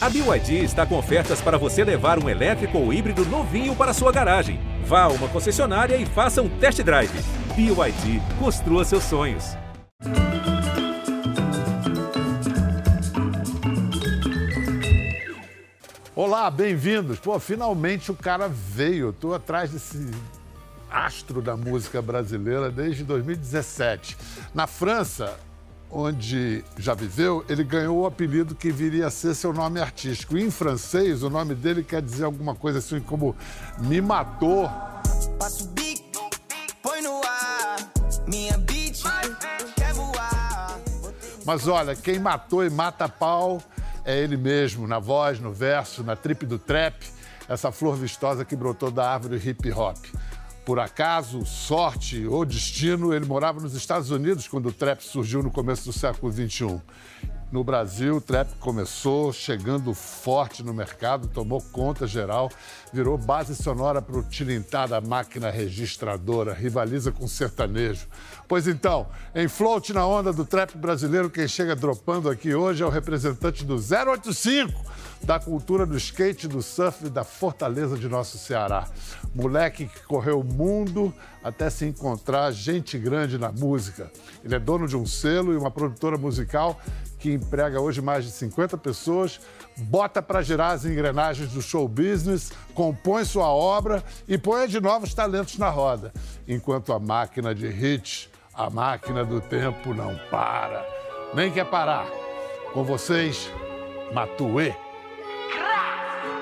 A BYD está com ofertas para você levar um elétrico ou híbrido novinho para sua garagem. Vá a uma concessionária e faça um test drive. BYD, construa seus sonhos. Olá, bem-vindos. Pô, finalmente o cara veio. Estou atrás desse astro da música brasileira desde 2017. Na França, onde já viveu, ele ganhou o apelido que viria a ser seu nome artístico. Em francês, o nome dele quer dizer alguma coisa assim como me matou. Bico, põe no ar, minha beat quer voar. Mas olha, quem matou e mata pau é ele mesmo, na voz, no verso, na trip do trap, essa flor vistosa que brotou da árvore hip hop. Por acaso, sorte ou destino, ele morava nos Estados Unidos quando o trap surgiu no começo do século XXI. No Brasil, o trap começou chegando forte no mercado, tomou conta geral, virou base sonora para o tilintar da máquina registradora, rivaliza com o sertanejo. Pois então, em float na onda do trap brasileiro, quem chega dropando aqui hoje é o representante do 085 da cultura do skate, do surf e da fortaleza de nosso Ceará. Moleque que correu o mundo até se encontrar gente grande na música. Ele é dono de um selo e uma produtora musical que emprega hoje mais de 50 pessoas, bota para girar as engrenagens do show business, compõe sua obra e põe de novos talentos na roda. Enquanto a máquina de hits, a máquina do tempo não para. Nem quer parar. Com vocês, Matuê.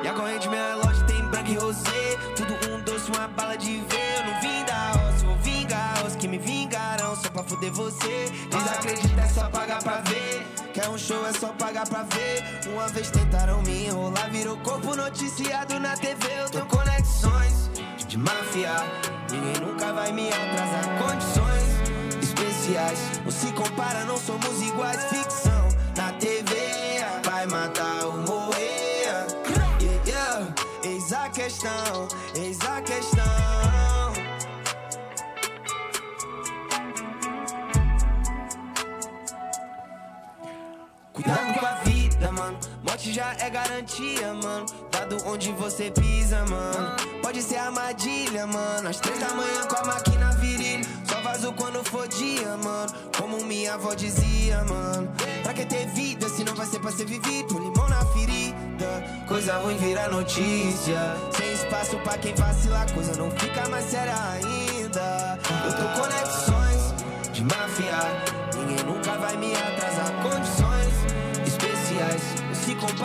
E a corrente minha loja tem branco e rosé. Tudo um doce, uma bala de ver. Eu não vim da osso, vou vingar os que me vingaram só pra foder você. Desacredita, é só pagar pra ver. Quer um show, é só pagar pra ver. Uma vez tentaram me enrolar, virou corpo noticiado na TV. Eu tenho conexões de máfia. Ninguém nunca vai me atrasar. Condições especiais. Não se compara, não somos iguais. Ficção na TV vai matar o questão, já é garantia, mano. Dado onde você pisa, mano. Pode ser armadilha, mano. Às três da manhã com a máquina viril. Só vazo quando for dia, mano. Como minha avó dizia, mano. Pra que ter vida se não vai ser pra ser vivido? Limão na ferida. Coisa ruim vira notícia. Sem espaço pra quem vacilar, coisa não fica mais séria ainda. Eu tô conexões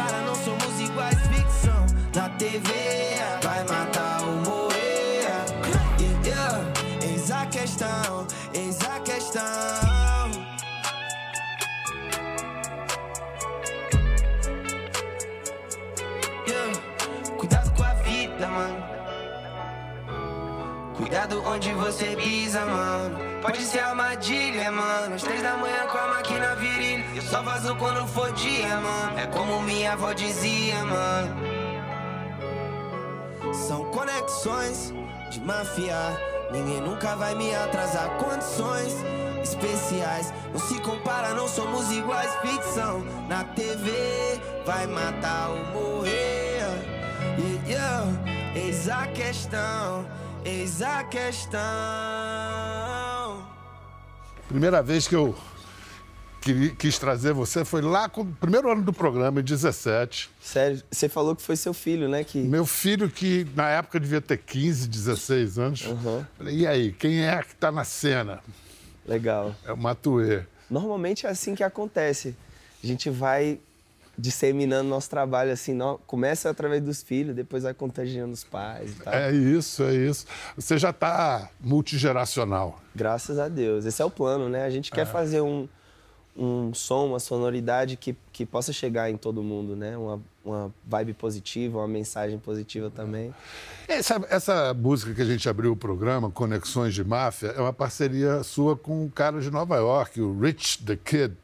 compara, não somos iguais. Ficção na TV Cuidado onde você pisa, mano. Pode ser armadilha, mano. Às três da manhã com a máquina viril. Eu só vazo quando for dia, mano. É como minha avó dizia, mano. São conexões de máfia. Ninguém nunca vai me atrasar. Condições especiais. Não se compara, não somos iguais. Ficção na TV vai matar ou morrer. Yeah, yeah. Eis a questão. Eis a questão. Primeira vez que eu quis trazer você foi lá com o primeiro ano do programa, em 17. Sério, você falou que foi seu filho, né? Que... Meu filho, que na época devia ter 15, 16 anos. Uhum. Falei, e aí, quem é que está na cena? Legal. É o Matuê. Normalmente é assim que acontece. A gente vai disseminando nosso trabalho assim, não, começa através dos filhos, depois vai contagiando os pais e tal. É isso, é isso. Você já está multigeracional. Graças a Deus. Esse é o plano, né? A gente quer é. fazer um, um som, uma sonoridade que, que possa chegar em todo mundo, né? Uma, uma vibe positiva, uma mensagem positiva também. Essa, essa música que a gente abriu o programa, Conexões de Máfia, é uma parceria sua com um cara de Nova York, o Rich the Kid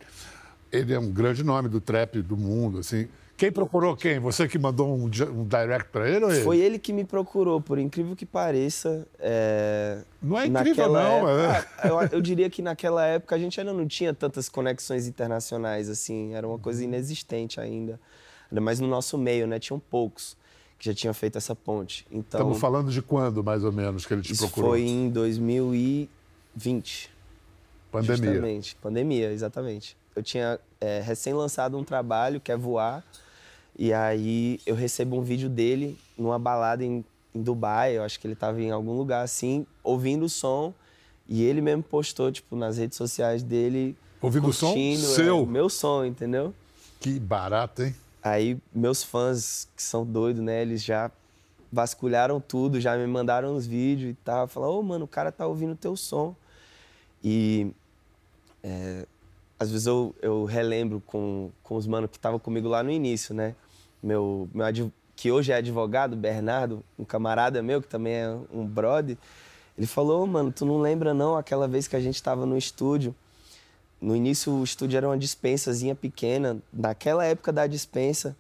ele é um grande nome do trap do mundo, assim. Quem procurou quem? Você que mandou um, um direct para ele ou ele? Foi ele que me procurou, por incrível que pareça. É... Não é incrível, não. Época, é. eu, eu, diria que naquela época a gente ainda não tinha tantas conexões internacionais, assim. Era uma coisa inexistente ainda. Ainda mais no nosso meio, né? Tinham poucos que já tinham feito essa ponte. Então, Estamos falando de quando, mais ou menos, que ele te isso procurou? foi em 2020. Pandemia. Justamente, pandemia, exatamente. Eu tinha é, recém lançado um trabalho que é voar, e aí eu recebo um vídeo dele numa balada em, em Dubai, eu acho que ele estava em algum lugar assim, ouvindo o som, e ele mesmo postou, tipo, nas redes sociais dele. Ouvindo o som é, seu? meu som, entendeu? Que barato, hein? Aí meus fãs, que são doidos, né, eles já vasculharam tudo, já me mandaram os vídeos e tal. Falaram, ô, mano, o cara tá ouvindo teu som. E é, às vezes eu, eu relembro com, com os manos que estavam comigo lá no início, né? Meu, meu adv- que hoje é advogado, Bernardo, um camarada meu, que também é um brother, ele falou, "Ô, mano, tu não lembra não aquela vez que a gente tava no estúdio? No início o estúdio era uma dispensazinha pequena. Naquela época da dispensa,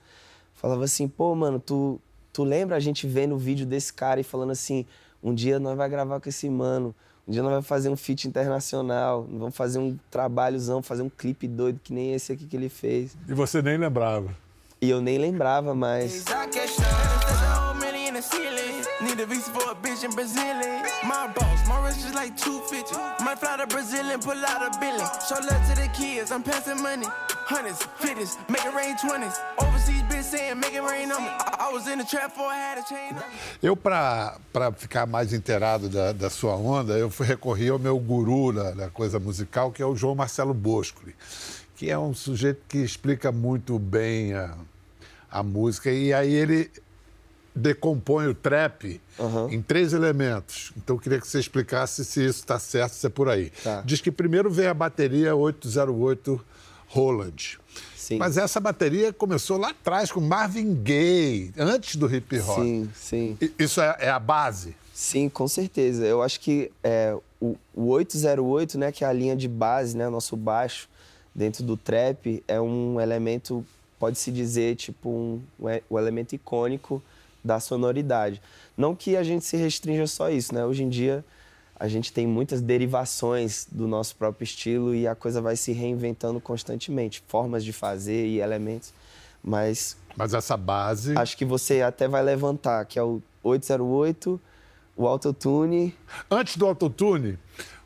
falava assim, pô, mano, tu, tu lembra a gente vendo o vídeo desse cara e falando assim, um dia nós vai gravar com esse mano, um dia nós vai fazer um feat internacional, vamos fazer um trabalhozão, fazer um clipe doido que nem esse aqui que ele fez. E você nem lembrava. E eu nem lembrava mais. I cash out, there's a whole million in the ceiling. Need a visa for a bitch in Brazilian. My boss, my wrist is like 250. Might fly to Brazil and pull out a billion. Show love to the kids, I'm passing money. Hundreds, fifties, make it rain twenties. Eu, para ficar mais inteirado da, da sua onda, eu fui recorrer ao meu guru da, da coisa musical, que é o João Marcelo Boscoli, que é um sujeito que explica muito bem a, a música. E aí ele decompõe o trap em três elementos. Então eu queria que você explicasse se isso está certo, se é por aí. Tá. Diz que primeiro vem a bateria 808 Roland. Sim. Mas essa bateria começou lá atrás com Marvin Gaye, antes do hip hop. Sim, sim. Isso é, é a base. Sim, com certeza. Eu acho que é, o, o 808, né, que é a linha de base, né, nosso baixo dentro do trap, é um elemento, pode-se dizer, tipo, um, um o elemento icônico da sonoridade. Não que a gente se restrinja só a isso, né? Hoje em dia a gente tem muitas derivações do nosso próprio estilo e a coisa vai se reinventando constantemente, formas de fazer e elementos. Mas Mas essa base. acho que você até vai levantar, que é o 808, o autotune. Antes do autotune,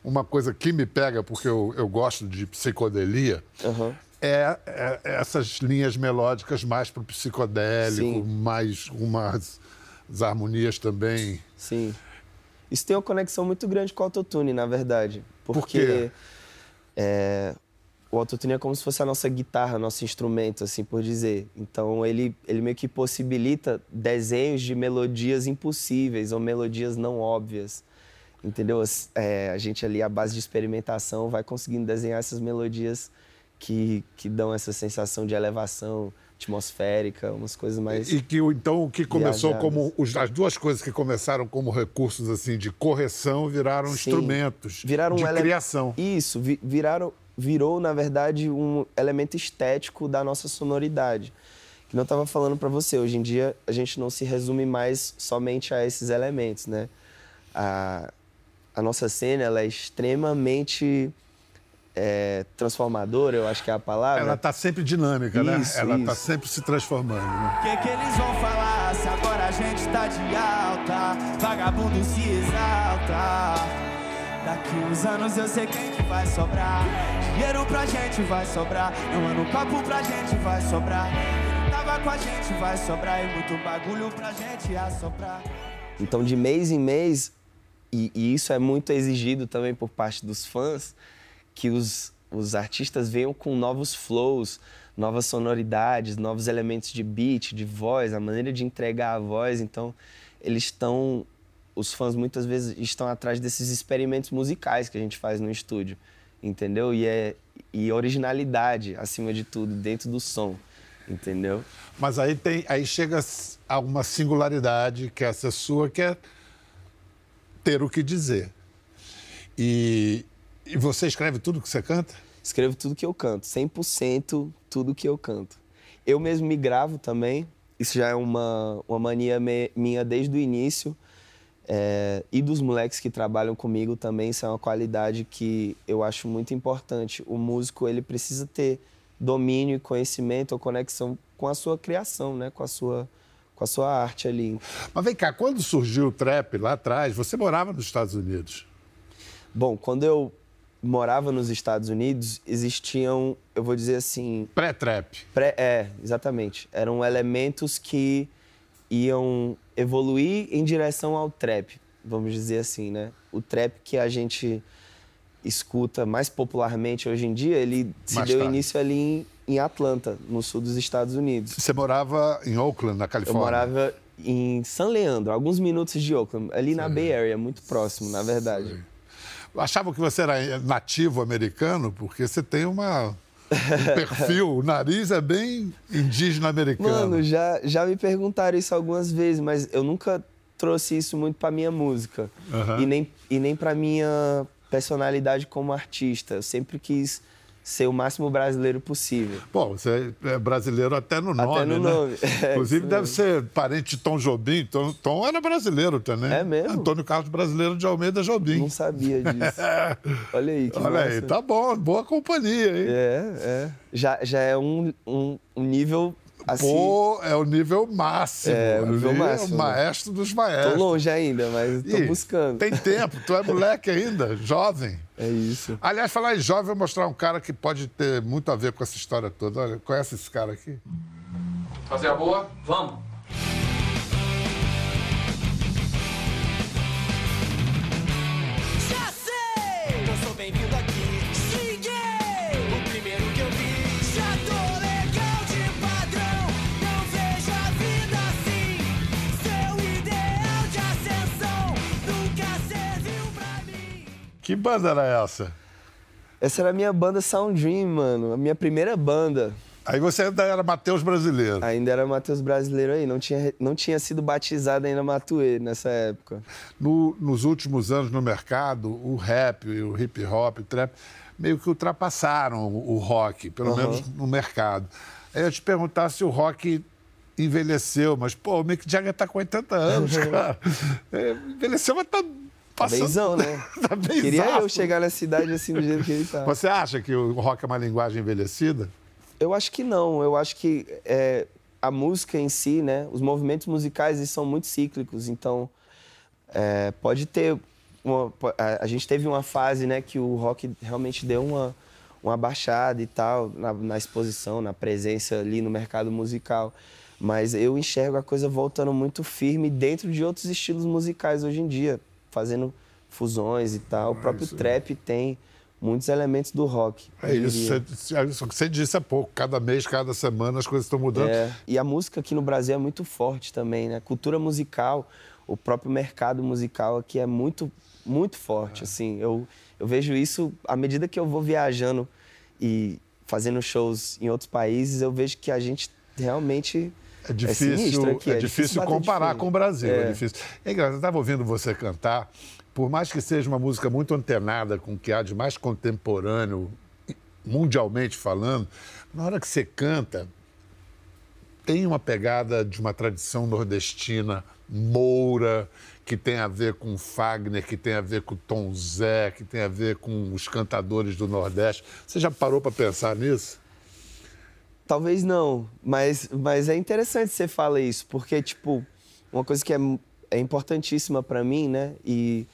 uma coisa que me pega, porque eu, eu gosto de psicodelia, Aham. é, é essas linhas melódicas mais para o psicodélico, Sim. mais umas as harmonias também. Sim. Isso tem uma conexão muito grande com o autotune, na verdade. Por Porque quê? é, o autotune é como se fosse a nossa guitarra, nosso instrumento, assim por dizer. Então ele, ele meio que possibilita desenhos de melodias impossíveis ou melodias não óbvias. Entendeu? É, a gente ali, à base de experimentação, vai conseguindo desenhar essas melodias que, que dão essa sensação de elevação atmosférica, umas coisas mais. E que então o que começou Viajadas. como as duas coisas que começaram como recursos assim de correção viraram Sim. instrumentos viraram de um ele- criação. Isso, vi- viraram, virou, na verdade, um elemento estético da nossa sonoridade. Que não estava falando para você, hoje em dia a gente não se resume mais somente a esses elementos, né? A, a nossa cena ela é extremamente é, transformadora, eu acho que é a palavra. Ela está sempre dinâmica, né? Isso, Ela está isso. sempre se transformando. Né? Que que eles vão falar se agora a gente tá de alta? Vagabundo se exalta. Daqui uns anos eu sei quem que vai sobrar. Dinheiro pra gente vai sobrar. Não ano papo pra gente vai sobrar. Quem tava com a gente vai sobrar. E muito bagulho pra gente assoprar. Então, de mês em mês, e, e isso é muito exigido também por parte dos fãs, que os, os artistas venham com novos flows, novas sonoridades, novos elementos de beat, de voz, a maneira de entregar a voz. Então, eles estão. Os fãs muitas vezes estão atrás desses experimentos musicais que a gente faz no estúdio, entendeu? E, é, e originalidade, acima de tudo, dentro do som, entendeu? Mas aí tem, aí chega a uma singularidade que essa sua que é ter o que dizer. E, e você escreve tudo que você canta? Escrevo tudo que eu canto, 100% tudo que eu canto. Eu mesmo me gravo também, isso já é uma, uma mania me- minha desde o início. é, e dos moleques que trabalham comigo também, isso é uma qualidade que eu acho muito importante. O músico ele precisa ter domínio e conhecimento ou conexão com a sua criação, né? Com a sua, com a sua arte ali. Mas vem cá, quando surgiu o trap lá atrás, você morava nos Estados Unidos? Bom, quando eu morava nos Estados Unidos, existiam, eu vou dizer assim... Pré-trap. Pré, é, exatamente. Eram elementos que iam evoluir em direção ao trap, vamos dizer assim, né? O trap que a gente escuta mais popularmente hoje em dia, ele se Mais deu tarde. início ali em, em Atlanta, no sul dos Estados Unidos. Você morava em Oakland, na Eu Califórnia? morava em San Leandro, alguns minutos de Oakland, ali na Bay Area, muito próximo, na verdade. Achavam que você era nativo americano, porque você tem uma, um perfil, o nariz é bem indígena americano. Mano, já, já me perguntaram isso algumas vezes, mas eu nunca trouxe isso muito pra minha música. Aham. E nem, e nem pra minha personalidade como artista. Eu sempre quis ser o máximo brasileiro possível. Bom, você é brasileiro até no nome, no né? nome. É, Inclusive isso deve ser parente de Tom Jobim. Tom, Tom era brasileiro também. É mesmo? Antônio Carlos Brasileiro de Almeida Jobim. Não sabia disso. Olha aí, que Olha aí, massa. tá bom, boa companhia, hein? É, é. Já, já é um, um, um nível assim. Pô, é o nível máximo. É, o nível máximo, É o né? maestro dos Tô maestros. longe ainda, mas tô Ih, buscando. Tem tempo, tu é moleque ainda, jovem. É isso. Aliás, falar em jovem, eu vou mostrar um cara que pode ter muito a ver com essa história toda. Olha, conhece esse cara aqui? Fazer a boa? Vamos. Que banda era essa? Essa era a minha banda Sound Dream, mano. A minha primeira banda. Aí você ainda era Matheus Brasileiro. Ainda era Matheus Brasileiro aí. Não tinha, não tinha sido batizado ainda Matuê nessa época. No- nos últimos anos no mercado, o rap, o hip hop, o trap, meio que ultrapassaram o, o rock, pelo Aham. menos no mercado. Aí eu te perguntar se o rock envelheceu, mas, pô, o Mick Jagger tá com 80 anos, cara. É, envelheceu, mas tá passando... Benzão, né? tá Queria eu chegar na cidade assim do jeito que ele tá. Você acha que o rock é uma linguagem envelhecida? Eu acho que não. Eu acho que é, a música em si, né? Os movimentos musicais eles são muito cíclicos. Então, é, pode ter... Uma, a, a gente teve uma fase, né? Que o rock realmente deu uma, uma baixada e tal na, na exposição, na presença ali no mercado musical. Mas eu enxergo a coisa voltando muito firme dentro de outros estilos musicais hoje em dia. Fazendo fusões e tal. O próprio isso. trap tem muitos elementos do rock. É isso, você, é você disse há pouco. Cada mês, cada semana, as coisas estão mudando. É, e a música aqui no Brasil é muito forte também, né? Cultura musical, o próprio mercado musical aqui é muito, muito forte, assim. Eu, eu vejo isso à medida que eu vou viajando e fazendo shows em outros países, eu vejo que a gente realmente É difícil, sinistro aqui, é é difícil comparar com o Brasil. É, É. difícil. É engraçado, eu estava ouvindo você cantar, por mais que seja uma música muito antenada com o que há de mais contemporâneo, mundialmente falando, na hora que você canta, tem uma pegada de uma tradição nordestina moura, que tem a ver com Fagner, que tem a ver com Tom Zé, que tem a ver com os cantadores do Nordeste. Você já parou para pensar nisso? Talvez não, mas, mas é interessante você falar isso, porque, tipo, uma coisa que é, é importantíssima para mim, né? E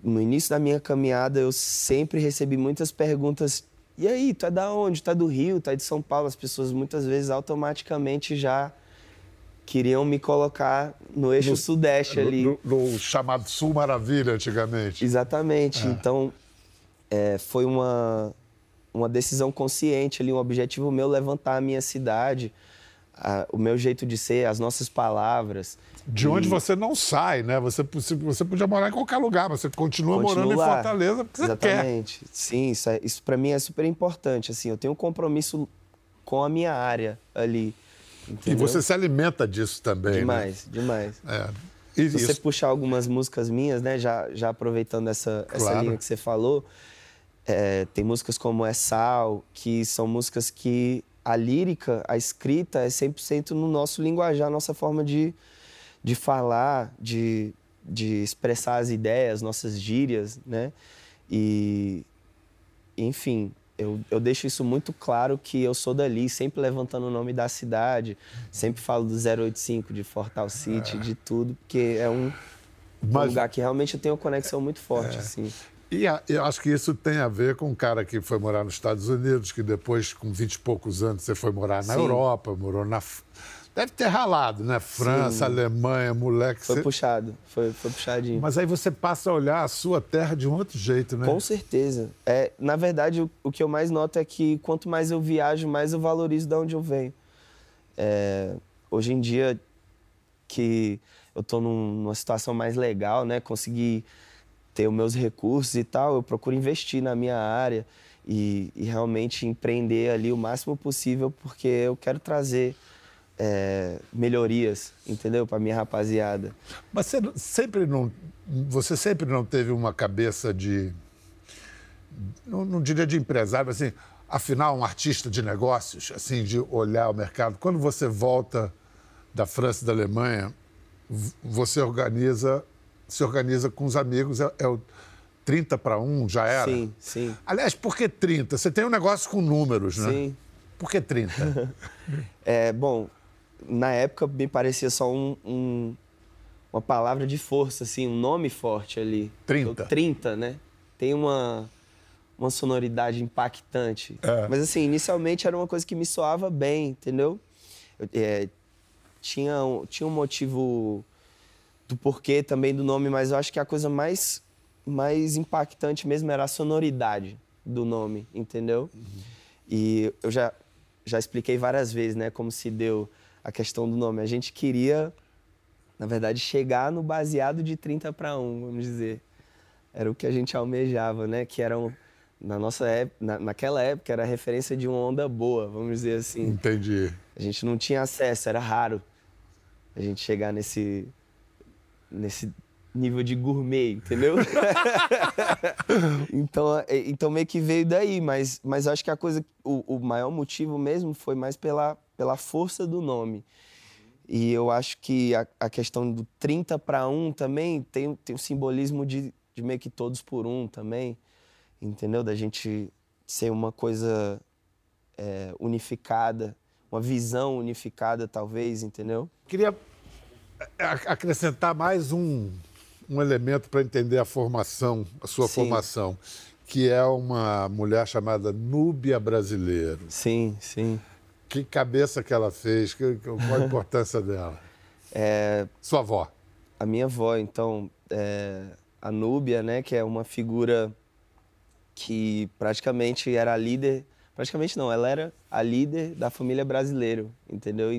no início da minha caminhada eu sempre recebi muitas perguntas. E aí, tu é da onde? Tu é do Rio? Tu é de São Paulo? As pessoas muitas vezes automaticamente já queriam me colocar no eixo sudeste ali. No, no- no chamado Sul Maravilha, antigamente. Exatamente. Então, é, foi uma, uma decisão consciente ali, um objetivo meu levantar a minha cidade, a- o meu jeito de ser, as nossas palavras. De onde você não sai, né? Você, você você podia morar em qualquer lugar, mas você continua morando em. Fortaleza porque você quer. Exatamente. Sim, isso, é- isso para mim é super importante. Assim, eu tenho um compromisso com a minha área ali. E entendeu? você se alimenta disso também, né? Demais, demais. É. E Se você isso, puxar algumas músicas minhas, né, já, já aproveitando essa, essa Claro. linha que você falou, é, tem músicas como É Sal, que são músicas que a lírica, a escrita é 100% no nosso linguajar, nossa forma de, de falar, de, de expressar as ideias, nossas gírias, né? E, enfim, eu, eu deixo isso muito claro que eu sou dali, sempre levantando o nome da cidade, sempre falo do 085, de Fortal City, É. de tudo, porque é um, um Mas- lugar que realmente eu tenho uma conexão muito forte, É. assim. E a- eu acho que isso tem a ver com um cara que foi morar nos Estados Unidos, que depois, com 20 e poucos anos, você foi morar na Sim. Europa, morou na. Deve ter ralado, né? França, Sim. Alemanha, moleque. Foi você- puxado, foi, foi puxadinho. Mas aí você passa a olhar a sua terra de um outro jeito, né? Com certeza. É, na verdade, o, o que eu mais noto é que quanto mais eu viajo, mais eu valorizo de onde eu venho. É, hoje em dia, que eu estou numa situação mais legal, né? Consegui ter os meus recursos e tal, eu procuro investir na minha área e, e realmente empreender ali o máximo possível, porque eu quero trazer é, melhorias, entendeu? Para minha rapaziada. Mas você sempre não. Você sempre não teve uma cabeça de. Não, não diria de empresário, mas assim, afinal, um artista de negócios, assim, de olhar o mercado. Quando você volta da França e da Alemanha, você organiza, se organiza com os amigos, é, é o 30 para 1, já era? Sim, sim, Aliás, por que 30? Você tem um negócio com números, né? sim. Por que 30? É, bom, na época me parecia só um, um- uma palavra de força, assim, um nome forte ali. 30. O 30, né? Tem uma, uma sonoridade impactante. É. Mas, assim, inicialmente era uma coisa que me soava bem, entendeu? Eu, é, tinha, tinha um motivo do porquê também do nome, mas eu acho que a coisa mais, mais impactante mesmo era a sonoridade do nome, entendeu? E eu já, já expliquei várias vezes, né, como se deu a questão do nome. A gente queria, na verdade, chegar no baseado de 30 para 1, vamos dizer. Era o que a gente almejava, né, que era um, na nossa época, na, naquela época era a referência de uma onda boa, vamos dizer assim. Entendi. A gente não tinha acesso, era raro a gente chegar nesse nesse nível de gourmet, entendeu? então, é- então meio que veio daí, mas, mas acho que a coisa, o, o maior motivo mesmo foi mais pela, pela força do nome. E eu acho que a, a questão do 30 para 1 também tem, tem o simbolismo de, de meio que todos por um também, entendeu? Da gente ser uma coisa é, unificada, uma visão unificada, talvez, entendeu? Queria acrescentar mais um, um elemento para entender a formação, a sua Sim. formação, que é uma mulher chamada Núbia Brasileiro. Sim, sim. Que cabeça que ela fez, que, que- qual a importância dela? É, Sua avó. a minha avó, então, é, a Núbia, né, que é uma figura que praticamente era a líder, praticamente não, ela era a líder da família brasileira, entendeu?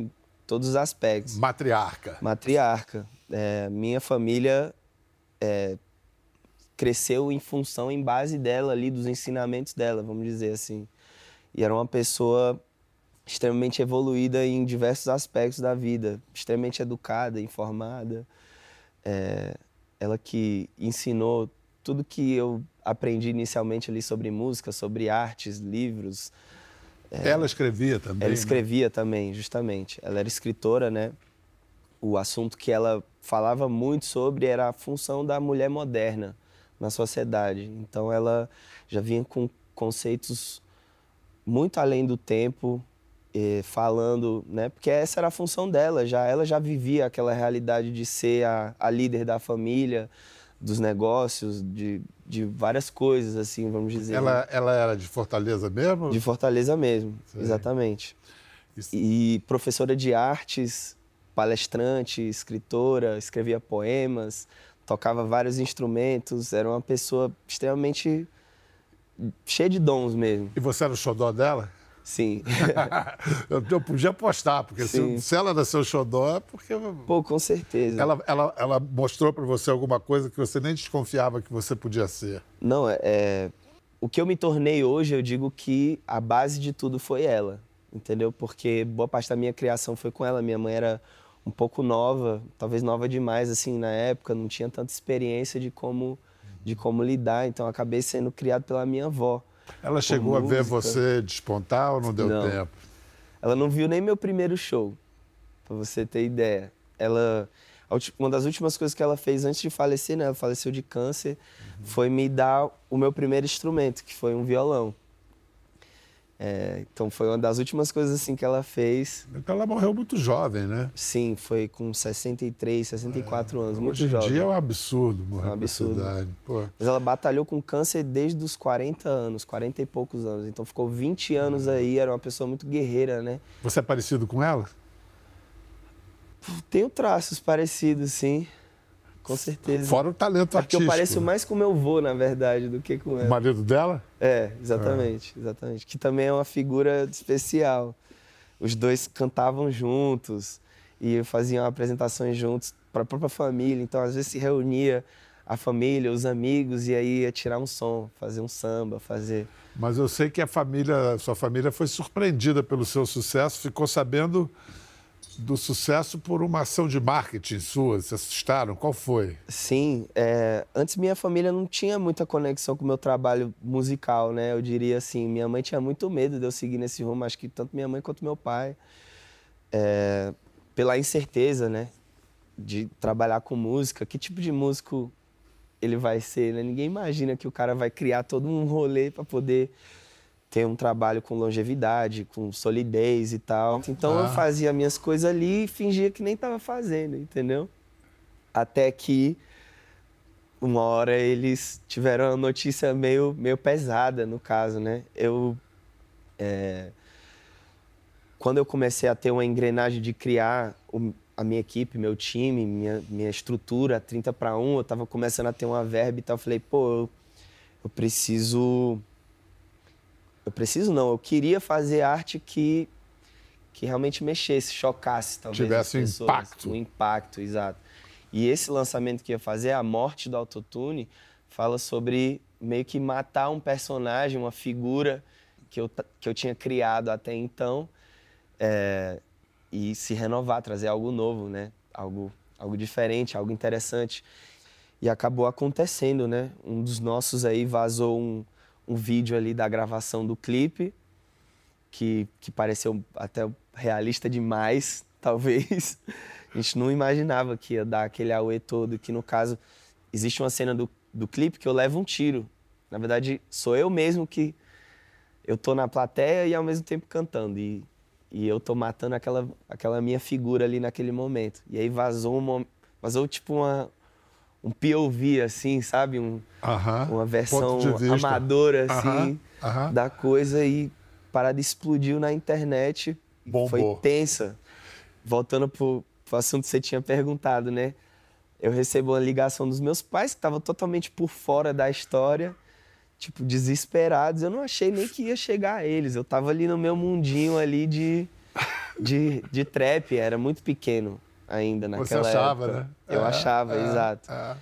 Todos os aspectos. Matriarca. Matriarca. É, minha família é, cresceu em função, em base dela ali, dos ensinamentos dela, vamos dizer assim. E era uma pessoa extremamente evoluída em diversos aspectos da vida, extremamente educada, informada. É, ela que ensinou tudo que eu aprendi inicialmente ali sobre música, sobre artes, livros, Ela escrevia também. ela né? escrevia também, justamente. Ela era escritora, né? O assunto que ela falava muito sobre era a função da mulher moderna na sociedade. Então ela já vinha com conceitos muito além do tempo, eh, falando, né? Porque essa era a função dela, já ela já vivia aquela realidade de ser a, a líder da família, dos negócios, de, de várias coisas, assim, vamos dizer. Ela, ela era de Fortaleza mesmo? De Fortaleza mesmo, Sei. exatamente. Isso- E professora de artes, palestrante, escritora, escrevia poemas, tocava vários instrumentos, era uma pessoa extremamente cheia de dons mesmo. E você era o xodó dela? Sim. eu, eu podia apostar, porque se, se ela era seu xodó, é porque Pô, com certeza. ela, ela, ela mostrou para você alguma coisa que você nem desconfiava que você podia ser. Não, é, é- o que eu me tornei hoje, eu digo que a base de tudo foi ela, entendeu? Porque boa parte da minha criação foi com ela. Minha mãe era um pouco nova, talvez nova demais assim na época, não tinha tanta experiência de como de como lidar, então acabei sendo criado pela minha avó. Ela chegou a ver você despontar ou não deu Não. tempo? Ela não viu nem meu primeiro show, pra você ter ideia. Ela, uma das últimas coisas que ela fez antes de falecer, né? Ela faleceu de câncer, foi me dar o meu primeiro instrumento, que foi um violão. É, então foi uma das últimas coisas assim que ela fez. Então ela morreu muito jovem, né? Sim, foi com 63, 64 anos, muito Hoje em jovem. dia é um absurdo morrer É um absurdo. idade. Mas ela batalhou com câncer desde os 40 anos, 40 e poucos anos. Então ficou 20 anos aí, era uma pessoa muito guerreira, né? Você é parecido com ela? Tenho traços parecidos, sim. Com certeza. Fora o talento É porque artístico. eu pareço mais com meu avô, na verdade, do que com O ela. marido dela? É, exatamente, exatamente. Que também é uma figura especial. Os dois cantavam juntos e faziam apresentações juntos para a própria família. Então, às vezes, se reunia a família, os amigos, e aí ia tirar um som, fazer um samba, fazer. Mas eu sei que a família, sua família foi surpreendida pelo seu sucesso, ficou sabendo do sucesso por uma ação de marketing sua. Se assustaram? Qual foi? Sim, é, antes minha família não tinha muita conexão com o meu trabalho musical, né? Eu diria assim, minha mãe tinha muito medo de eu seguir nesse rumo, acho que tanto minha mãe quanto meu pai, é, pela incerteza, né? De trabalhar com música, que tipo de músico ele vai ser, né? Ninguém imagina que o cara vai criar todo um rolê para poder ter um trabalho com longevidade, com solidez e tal. Então eu Ah. fazia minhas coisas ali e fingia que nem tava fazendo, entendeu? Até que uma hora eles tiveram uma notícia meio, meio pesada, no caso, né? Eu. é, quando eu comecei a ter uma engrenagem de criar o- a minha equipe, meu time, minha, minha estrutura, 30 para 1, eu estava começando a ter uma verba e tal. Eu falei, pô, eu, eu preciso. Eu preciso não, eu queria fazer arte que, que realmente mexesse, chocasse, talvez. Tivesse as pessoas, impacto. Um impacto, exato. E esse lançamento que eu ia fazer, A Morte do Autotune, fala sobre meio que matar um personagem, uma figura que eu, que eu tinha criado até então é, e se renovar, trazer algo novo, né? Algo, algo diferente, algo interessante. E acabou acontecendo, né? Um dos nossos aí vazou um, um vídeo ali da gravação do clipe, que, que pareceu até realista demais, talvez. A gente não imaginava que ia dar aquele auê todo, que no caso, existe uma cena do, do clipe que eu levo um tiro. Na verdade, sou eu mesmo que eu tô na plateia e ao mesmo tempo cantando. E, e eu tô matando aquela, aquela minha figura ali naquele momento. E aí vazou uma, vazou tipo uma, um POV, assim, sabe? Um, Aham. uma versão amadora, assim, aham. da coisa e a parada explodiu na internet. Bombou. Foi tensa. Voltando pro, pro assunto que você tinha perguntado, né? Eu recebo uma ligação dos meus pais, que estavam totalmente por fora da história, tipo, desesperados. Eu não achei nem que ia chegar a eles. Eu tava ali no meu mundinho ali de, de, de trap, era muito pequeno ainda naquela achava, época. né? Eu É, achava, é, exato. é.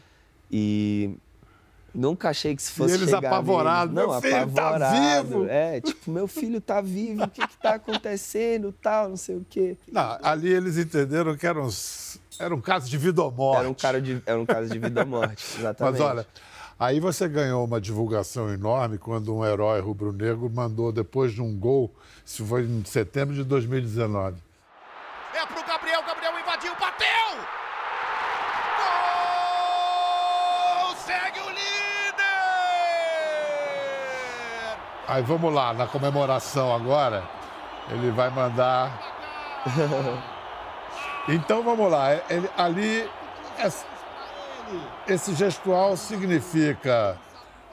E nunca achei que isso fosse eles chegar apavorados, neles. Não, "Meu filho tá apavorado. vivo!" É, tipo, meu filho tá vivo, o que que tá acontecendo, tal, não sei o quê. Não, ali eles entenderam que era um, era um caso de vida ou morte. Era um, cara de, era um caso de vida ou morte, exatamente. Mas olha, aí você ganhou uma divulgação enorme quando um herói rubro-negro mandou, depois de um gol, isso foi em setembro de 2019. É pro Gabriel, Aí vamos lá, na comemoração agora, ele vai mandar. Então vamos lá, ele, ali esse, gestual significa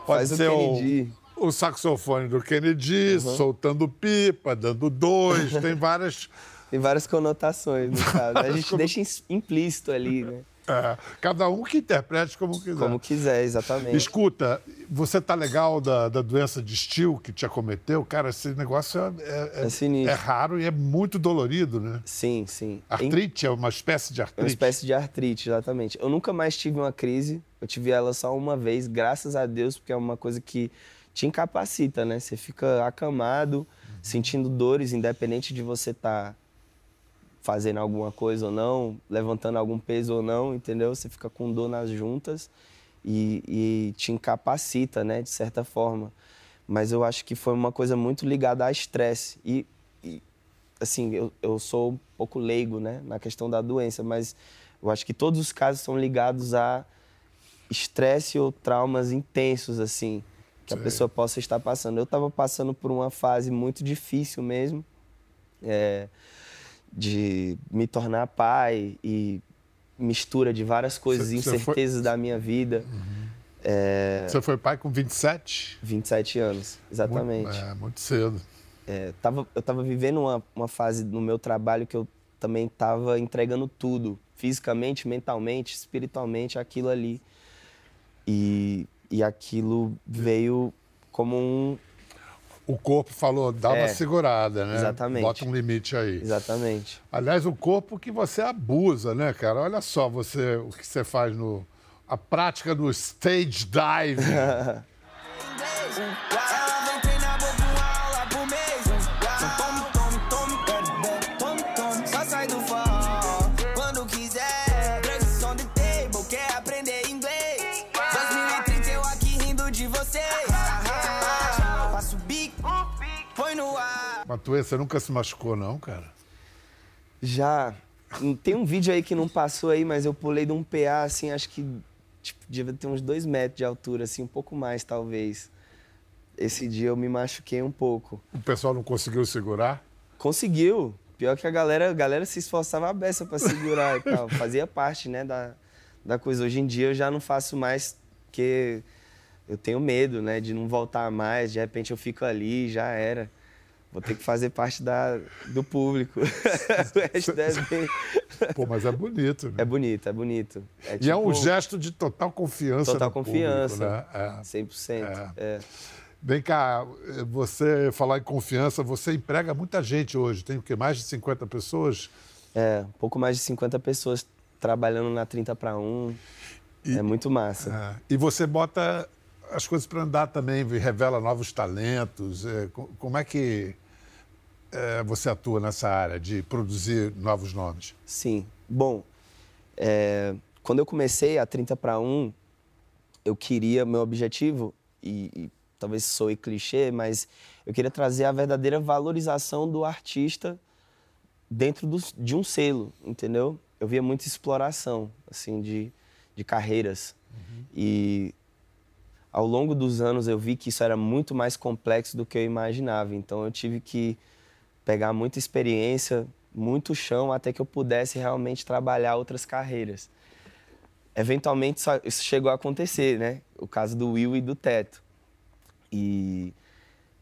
pode Faz o ser o, o saxofone do Kennedy, soltando pipa, dando dois, tem várias. Tem várias conotações, no caso. A gente deixa implícito ali, né? É, cada um que interprete como quiser. Como quiser, exatamente. Escuta, você tá legal da, da doença de Still que te acometeu? Cara, esse negócio é, é, É é raro e é muito dolorido, né? Sim, sim. Artrite é uma espécie de É uma artrite. espécie de artrite, exatamente. Eu nunca mais tive uma crise. Eu tive ela só uma vez, graças a Deus, porque é uma coisa que te incapacita, né? Você fica acamado, sentindo dores, independente de você estar fazendo alguma coisa ou não, levantando algum peso ou não, entendeu? Você fica com dor nas juntas e, e te incapacita, né? De certa forma. Mas eu acho que foi uma coisa muito ligada a estresse. E, e assim, eu, eu sou um pouco leigo, né, na questão da doença, mas eu acho que todos os casos são ligados a estresse ou traumas intensos, assim, que a pessoa possa estar passando. Eu estava passando por uma fase muito difícil mesmo, é, de me tornar pai e mistura de várias coisas, Cê- cê foi- incertezas da minha vida. É, Você foi pai com 27? 27 anos, exatamente. Muito, é, muito cedo. É, tava, eu estava vivendo uma, uma fase no meu trabalho que eu também estava entregando tudo, fisicamente, mentalmente, espiritualmente, aquilo ali. E, e aquilo veio como um. O corpo falou, dá uma É, segurada, né? exatamente. Bota um limite aí. Exatamente. Aliás, o corpo que você abusa, né, cara? Olha só você, o que você faz no. A prática do stage dive. Matuê, você nunca se machucou, não, cara? Já. Tem um vídeo aí que não passou aí, mas eu pulei de um PA, assim, acho que tipo, devia ter uns dois metros de altura, assim, um pouco mais, talvez. Esse dia eu me machuquei um pouco. O pessoal não conseguiu segurar? Conseguiu. Pior que a galera, a galera se esforçava a beça pra segurar e tal. Fazia parte, né, da, da coisa. Hoje em dia eu já não faço mais, porque eu tenho medo, né, de não voltar mais. De repente eu fico ali, já era. Vou ter que fazer parte da, do público. o é, Pô, mas é bonito, né? é bonito, é bonito. É E é um tipo, gesto de total confiança Total no público, confiança. né? É. 100%. É. Vem cá, você falar em confiança, você emprega muita gente hoje. Tem o quê? Mais de 50 pessoas? É, um pouco mais de 50 pessoas trabalhando na 30 para 1. E- É muito massa. É. E você bota as coisas para andar também, revela novos talentos. É, co- como é que é, você atua nessa área de produzir novos nomes? Sim. Bom, é, quando eu comecei a 30 para 1, eu queria, meu objetivo, e, e talvez soe clichê, mas eu queria trazer a verdadeira valorização do artista dentro dos- de um selo, entendeu? Eu via muita exploração, assim, de, de carreiras. E ao longo dos anos eu vi que isso era muito mais complexo do que eu imaginava. Então eu tive que pegar muita experiência, muito chão, até que eu pudesse realmente trabalhar outras carreiras. Eventualmente isso chegou a acontecer, né? O caso do Will e do Teto. E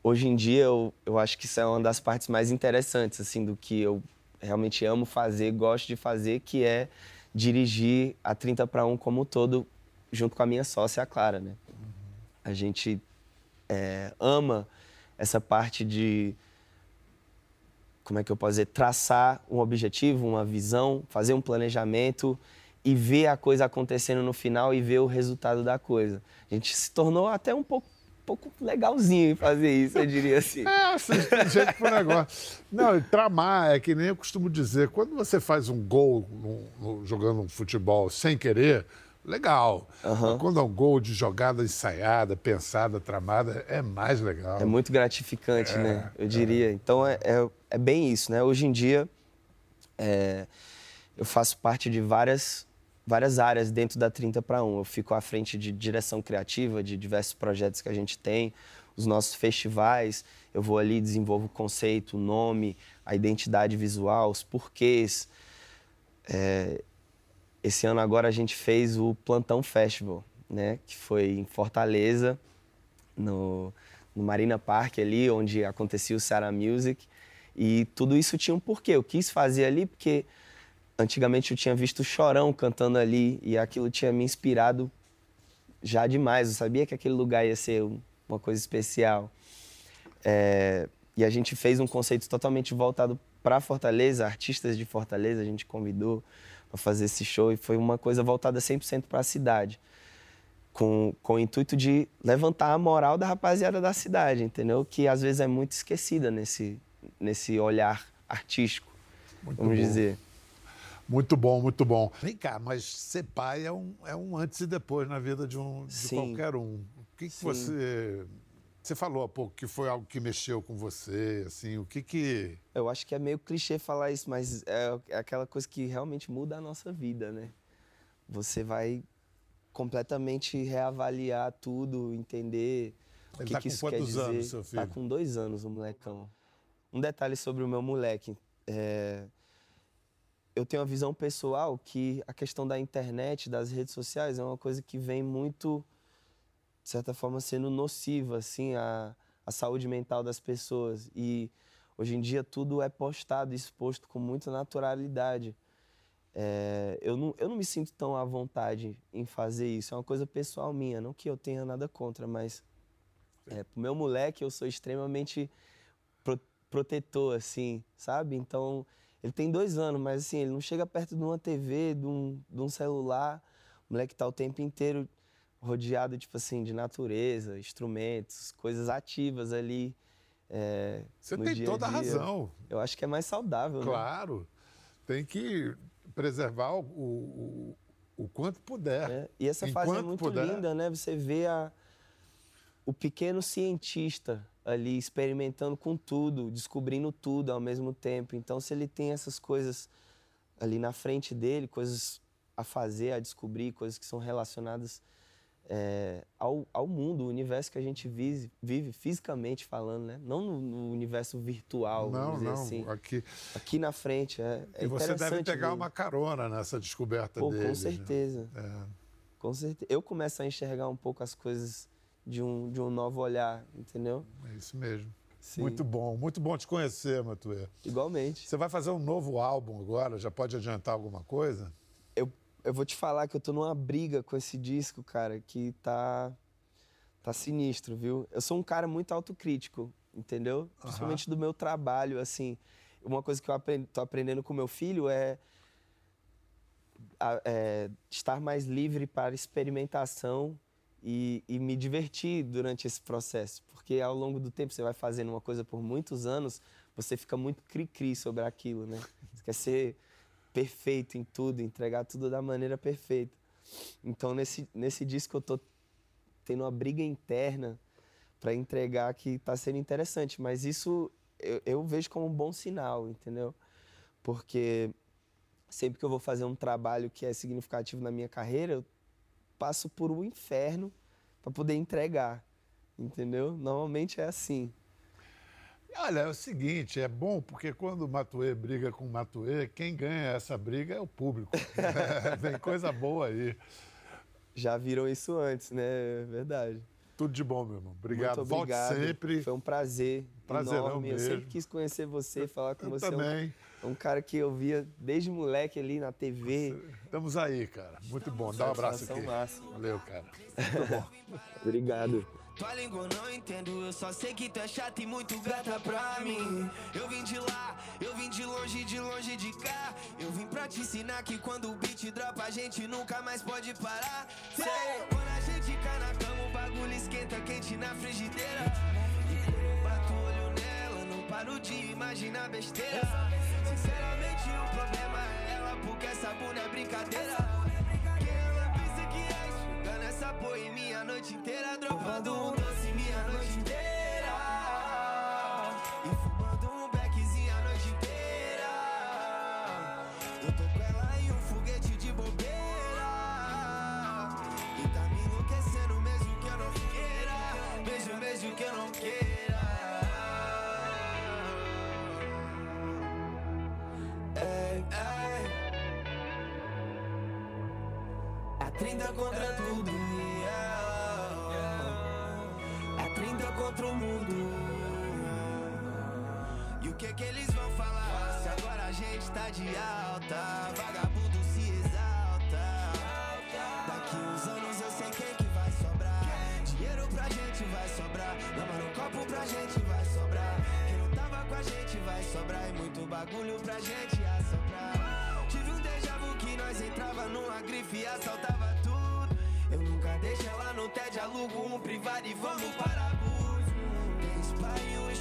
hoje em dia eu, eu acho que isso é uma das partes mais interessantes, assim, do que eu realmente amo fazer, gosto de fazer, que é dirigir a 30 para 1 como um todo, junto com a minha sócia, a Clara, né? A gente é, ama essa parte de como é que eu posso dizer, traçar um objetivo, uma visão, fazer um planejamento e ver a coisa acontecendo no final e ver o resultado da coisa. A gente se tornou até um pouco, pouco legalzinho fazer isso, eu diria assim. É, têm jeito pro negócio. Não, tramar é que nem eu costumo dizer, quando você faz um gol no- no- jogando um futebol sem querer, legal. Mas quando é um gol de jogada ensaiada, pensada, tramada, é mais legal. É muito gratificante, né? Eu diria. Então é, é, é bem isso, né? Hoje em dia é, eu faço parte de várias várias áreas dentro da 30 para 1. Eu fico à frente de direção criativa de diversos projetos que a gente tem, os nossos festivais. Eu vou ali desenvolvo o conceito, o nome, a identidade visual, os porquês. É, esse ano agora a gente fez o Plantão Festival, né? Que foi em Fortaleza, no, no Marina Park ali, onde acontecia o Ceará Music. E tudo isso tinha um porquê. Eu quis fazer ali porque antigamente eu tinha visto o Chorão cantando ali e aquilo tinha me inspirado já demais. Eu sabia que aquele lugar ia ser um- uma coisa especial. É, e a gente fez um conceito totalmente voltado para Fortaleza, artistas de Fortaleza, a gente convidou para fazer esse show e foi uma coisa voltada 100% para a cidade. Com, com o intuito de levantar a moral da rapaziada da cidade, entendeu? Que às vezes é muito esquecida nesse, nesse olhar artístico, Muito vamos bom. dizer. Muito bom, muito bom. Vem cá, mas ser pai é um, é um antes e depois na vida de, um, de Sim. qualquer um. O que, que você. Você falou há pouco que foi algo que mexeu com você, assim, o que que. Eu acho que é meio clichê falar isso, mas é é aquela coisa que realmente muda a nossa vida, né? Você vai completamente reavaliar tudo, entender Ele que tá que com isso quer quantos anos, dizer? seu filho? Tá com dois anos, o molecão. Um detalhe sobre o meu moleque. é, Eu tenho uma visão pessoal que a questão da internet, das redes sociais, é uma coisa que vem muito, de certa forma, sendo nociva, assim, à, à saúde mental das pessoas. E hoje em dia tudo é postado, exposto com muita naturalidade. É, eu, não, eu não me sinto tão à vontade em fazer isso. É uma coisa pessoal minha, não que eu tenha nada contra, mas é, pro meu moleque eu sou extremamente pro- protetor, assim, sabe? Então, ele tem dois anos, mas assim, ele não chega perto de uma TV, de um, de um celular. O moleque tá o tempo inteiro rodeado, tipo assim, de natureza, instrumentos, coisas ativas ali. é, Você tem dia toda a dia. razão. Eu acho que é mais saudável, né? Claro. Tem que preservar o, o, o quanto puder. É, E essa fase é muito puder. linda, né? Você vê a, o pequeno cientista ali experimentando com tudo, descobrindo tudo ao mesmo tempo. Então, se ele tem essas coisas ali na frente dele, coisas a fazer, a descobrir, coisas que são relacionadas é, ao, ao mundo, o universo que a gente vive, vive fisicamente falando, né? Não no, no universo virtual, Não, não. assim. Aqui. Aqui na frente, é, é e você deve pegar uma carona nessa descoberta Pô, dele. com certeza. É. Com certeza. Eu começo a enxergar um pouco as coisas de um, de um novo olhar, entendeu? É isso mesmo. Sim. Muito bom, muito bom te conhecer, Matuê. Igualmente. Você vai fazer um novo álbum agora? Já pode adiantar alguma coisa? Eu, vou te falar que eu tô numa briga com esse disco, cara, que tá, tá sinistro, viu? Eu sou um cara muito autocrítico, entendeu? Principalmente do meu trabalho, assim. Uma coisa que eu tô aprendendo com meu filho é, a- é estar mais livre para experimentação e, e me divertir durante esse processo. Porque ao longo do tempo você vai fazendo uma coisa por muitos anos, você fica muito cri-cri sobre aquilo, né? Você quer ser perfeito em tudo, entregar tudo da maneira perfeita. Então, nesse, nesse disco, eu tô tendo uma briga interna para entregar que tá sendo interessante. Mas isso eu, eu vejo como um bom sinal, entendeu? Porque sempre que eu vou fazer um trabalho que é significativo na minha carreira, eu passo por um inferno para poder entregar, entendeu? Normalmente é assim. Olha, é o seguinte, é bom porque quando o Matuê briga com o Matuê, quem ganha essa briga é o público. Vem coisa boa aí. Já viram isso antes, né? É verdade. Tudo de bom, meu irmão. Obrigado. Muito Volte obrigado. sempre. Foi um prazer Prazerão enorme. Eu mesmo. sempre quis conhecer você, falar com Eu você. É um- também. É um cara que eu via desde moleque ali na TV. Estamos aí, cara. Muito bom. Dá um abraço aqui. máxima. Valeu, cara. Obrigado. Tua língua não entendo, eu só sei que tu é chata e muito gata pra mim. Eu vim de lá, eu vim de longe, de longe de cá. Eu vim pra te ensinar que quando o beat dropa, a gente nunca mais pode parar. Sei, quando a gente cai na cama, o bagulho esquenta quente na frigideira. E quando eu bato o olho nela, não paro de imaginar besteira. Sinceramente, o problema é ela, porque essa bunda é brincadeira. Essa porra em minha noite inteira, dropando um doce minha noite inteira. E fumando um beckzinho a noite inteira. Eu tô com ela em um foguete de bobeira. E tá me enlouquecendo mesmo que eu não queira. Mesmo, mesmo que eu não queira. Ei, ei. É 30 contra tudo. 30 contra o mundo. E o que que eles vão falar? Se agora a gente tá de alta, vagabundo se exalta. Daqui uns anos eu sei quem que vai sobrar. Dinheiro pra gente vai sobrar. Lama no copo pra gente vai sobrar. Quem não tava com a gente vai sobrar. E muito bagulho pra gente assoprar. Tive um déjà vu que nós entrava numa grife e assaltava tudo. Eu nunca deixo ela no TED, alugo um privado e vamos para